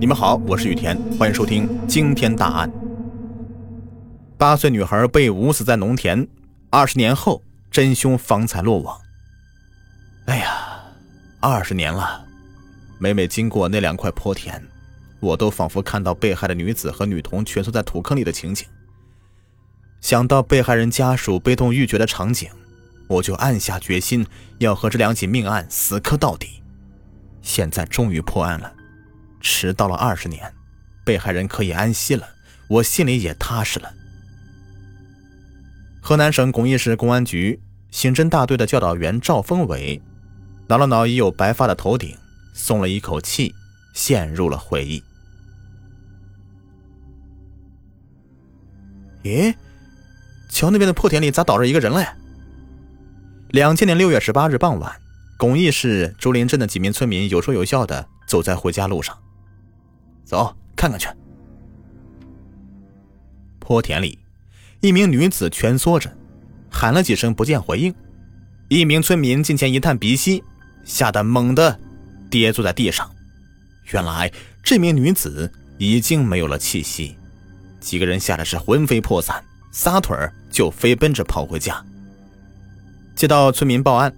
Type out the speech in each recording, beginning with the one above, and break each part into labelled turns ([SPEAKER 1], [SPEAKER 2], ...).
[SPEAKER 1] 你们好，我是雨田，欢迎收听惊天大案。八岁女孩被捂死在农田，二十年后真凶方才落网。哎呀，二十年了，每每经过那两块坡田，我都仿佛看到被害的女子和女童蜷缩在土坑里的情景。想到被害人家属悲痛欲绝的场景，我就暗下决心要和这两起命案死磕到底。现在终于破案了。迟到了二十年，被害人可以安息了，我心里也踏实了。河南省巩义市公安局刑侦大队的教导员赵峰伟，挠了挠已有白发的头顶，松了一口气，陷入了回忆。咦，桥那边的破田里咋倒着一个人嘞？两千年六月十八日傍晚，巩义市竹林镇的几名村民有说有笑的走在回家路上。走，看看去。坡田里，一名女子蜷缩着，喊了几声不见回应。一名村民近前一探鼻息，吓得猛地跌坐在地上。原来这名女子已经没有了气息。几个人吓得是魂飞魄散，撒腿就飞奔着跑回家。接到村民报案，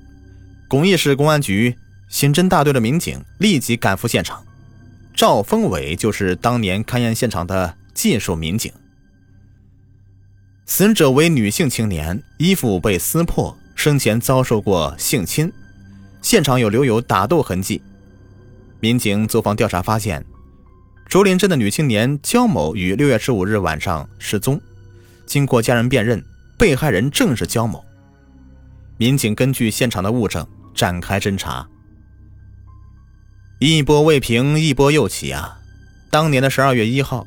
[SPEAKER 1] 巩义市公安局刑侦大队的民警立即赶赴现场。赵峰伟就是当年勘验现场的技术民警。死者为女性青年，衣服被撕破，生前遭受过性侵，现场有留有打斗痕迹。民警走访调查发现，竹林镇的女青年焦某于六月十五日晚上失踪，经过家人辨认，被害人正是焦某。民警根据现场的物证展开侦查。一波未平，一波又起啊！当年的十二月一号，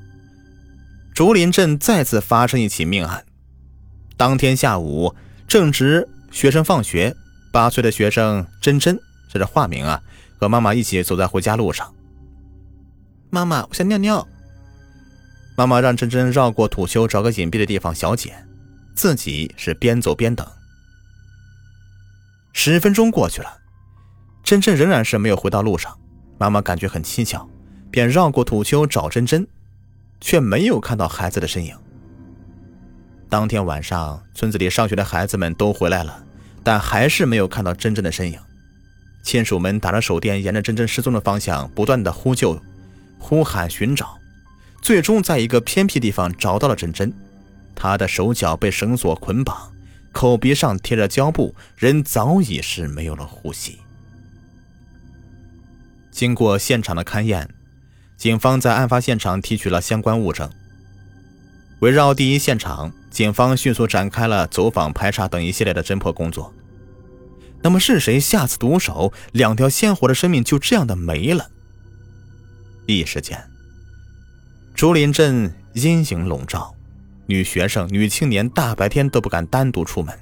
[SPEAKER 1] 竹林镇再次发生一起命案。当天下午，正值学生放学，八岁的学生珍珍，这是化名啊，和妈妈一起走在回家路上。妈妈，我想尿尿。妈妈让珍珍绕过土丘，找个隐蔽的地方小解，自己是边走边等。十分钟过去了，珍珍仍然是没有回到路上。妈妈感觉很蹊跷，便绕过土丘找珍珍，却没有看到孩子的身影。当天晚上，村子里上学的孩子们都回来了，但还是没有看到珍珍的身影。亲属们打着手电，沿着珍珍失踪的方向不断的呼救、呼喊寻找，最终在一个偏僻地方找到了珍珍。她的手脚被绳索捆绑，口鼻上贴着胶布，人早已是没有了呼吸。经过现场的勘验，警方在案发现场提取了相关物证。围绕第一现场，警方迅速展开了走访、排查等一系列的侦破工作。那么是谁下此毒手？两条鲜活的生命就这样的没了。一时间，竹林镇阴影笼罩，女学生、女青年大白天都不敢单独出门。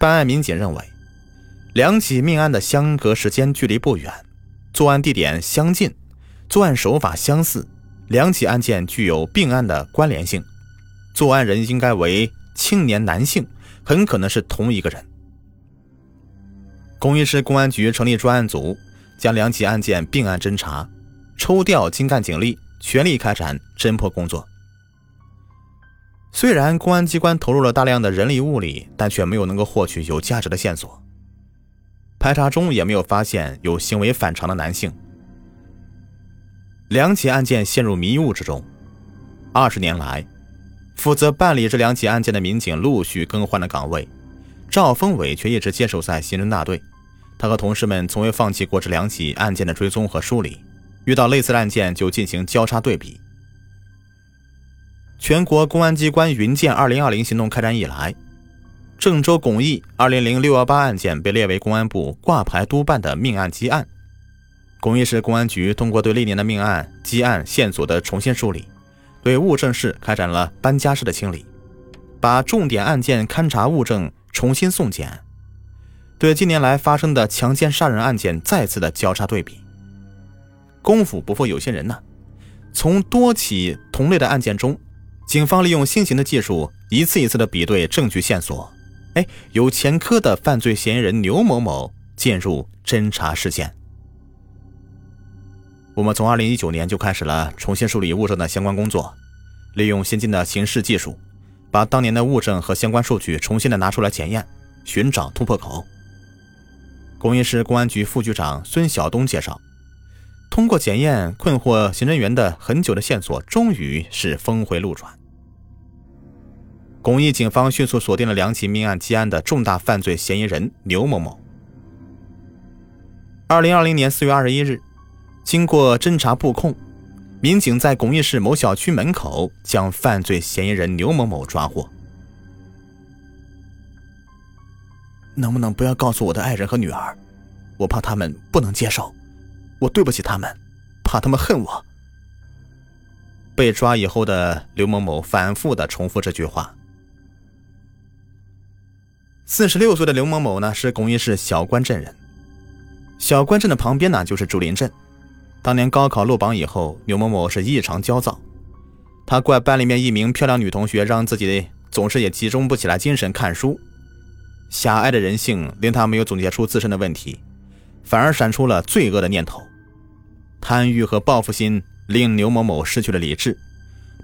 [SPEAKER 1] 办案民警认为。两起命案的相隔时间距离不远，作案地点相近，作案手法相似，两起案件具有并案的关联性。作案人应该为青年男性，很可能是同一个人。巩义市公安局成立专案组，将两起案件并案侦查，抽调精干警力，全力开展侦破工作。虽然公安机关投入了大量的人力物力，但却没有能够获取有价值的线索。排查中也没有发现有行为反常的男性，两起案件陷入迷雾之中。二十年来，负责办理这两起案件的民警陆续更换了岗位，赵峰伟却一直坚守在刑侦大队。他和同事们从未放弃过这两起案件的追踪和梳理，遇到类似案件就进行交叉对比。全国公安机关云剑二零二零行动开展以来。郑州巩义二零零六幺八案件被列为公安部挂牌督办的命案积案。巩义市公安局通过对历年的命案积案线索的重新梳理，对物证室开展了搬家式的清理，把重点案件勘查物证重新送检，对近年来发生的强奸杀人案件再次的交叉对比。功夫不负有心人呐，从多起同类的案件中，警方利用新型的技术，一次一次的比对证据线索。哎，有前科的犯罪嫌疑人牛某某进入侦查视线。我们从2019年就开始了重新梳理物证的相关工作，利用先进的刑事技术，把当年的物证和相关数据重新的拿出来检验，寻找突破口。公益市公安局副局长孙晓东介绍，通过检验困惑刑侦员的很久的线索，终于是峰回路转。巩义警方迅速锁定了两起命案积案的重大犯罪嫌疑人牛某某。二零二零年四月二十一日，经过侦查布控，民警在巩义市某小区门口将犯罪嫌疑人牛某某抓获。能不能不要告诉我的爱人和女儿？我怕他们不能接受，我对不起他们，怕他们恨我。被抓以后的刘某某反复的重复这句话。四十六岁的刘某某呢，是巩义市小关镇人。小关镇的旁边呢，就是竹林镇。当年高考落榜以后，刘某某是异常焦躁，他怪班里面一名漂亮女同学让自己总是也集中不起来精神看书。狭隘的人性令他没有总结出自身的问题，反而闪出了罪恶的念头。贪欲和报复心令刘某某失去了理智，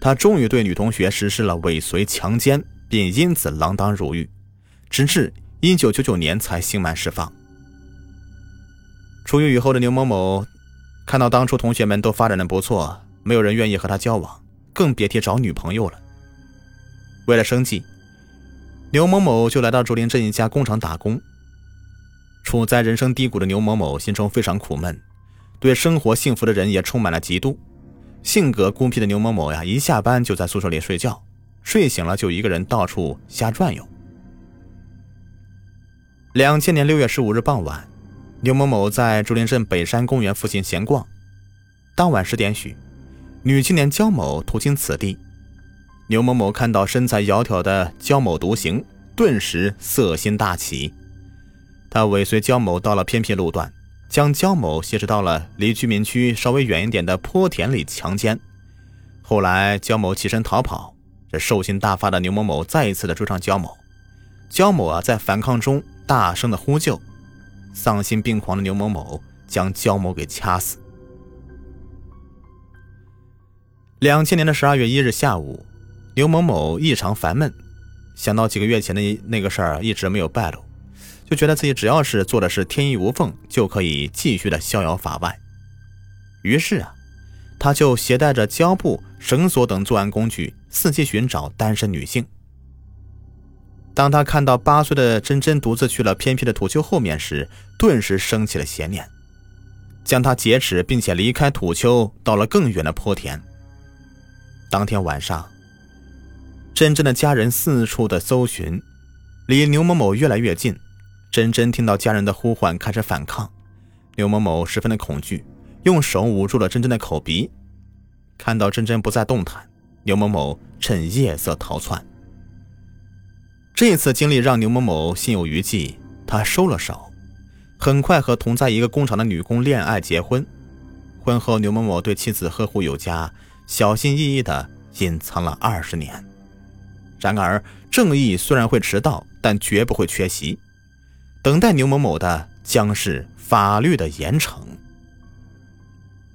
[SPEAKER 1] 他终于对女同学实施了尾随强奸，并因此锒铛入狱。直至一九九九年才刑满释放。出狱以后的牛某某，看到当初同学们都发展的不错，没有人愿意和他交往，更别提找女朋友了。为了生计，牛某某就来到竹林镇一家工厂打工。处在人生低谷的牛某某心中非常苦闷，对生活幸福的人也充满了嫉妒。性格孤僻的牛某某呀，一下班就在宿舍里睡觉，睡醒了就一个人到处瞎转悠。两千年六月十五日傍晚，牛某某在竹林镇北山公园附近闲逛。当晚十点许，女青年焦某途经此地。牛某某看到身材窈窕的焦某独行，顿时色心大起。他尾随焦某到了偏僻路段，将焦某挟持到了离居民区稍微远一点的坡田里强奸。后来，焦某起身逃跑，这兽性大发的牛某某再一次的追上焦某。焦某啊，在反抗中。大声的呼救，丧心病狂的牛某某将焦某给掐死。两千年的十二月一日下午，牛某某异常烦闷，想到几个月前的那个事儿一直没有败露，就觉得自己只要是做的是天衣无缝，就可以继续的逍遥法外。于是啊，他就携带着胶布、绳索等作案工具，伺机寻找单身女性。当他看到八岁的珍珍独自去了偏僻的土丘后面时，顿时升起了邪念，将她劫持，并且离开土丘，到了更远的坡田。当天晚上，珍珍的家人四处的搜寻，离牛某某越来越近。珍珍听到家人的呼唤，开始反抗。牛某某十分的恐惧，用手捂住了珍珍的口鼻。看到珍珍不再动弹，牛某某趁夜色逃窜。这次经历让牛某某心有余悸，他收了手，很快和同在一个工厂的女工恋爱结婚。婚后，牛某某对妻子呵护有加，小心翼翼地隐藏了二十年。然而，正义虽然会迟到，但绝不会缺席。等待牛某某的将是法律的严惩。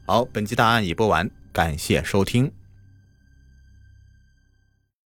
[SPEAKER 1] 好，本期大案已播完，感谢收听。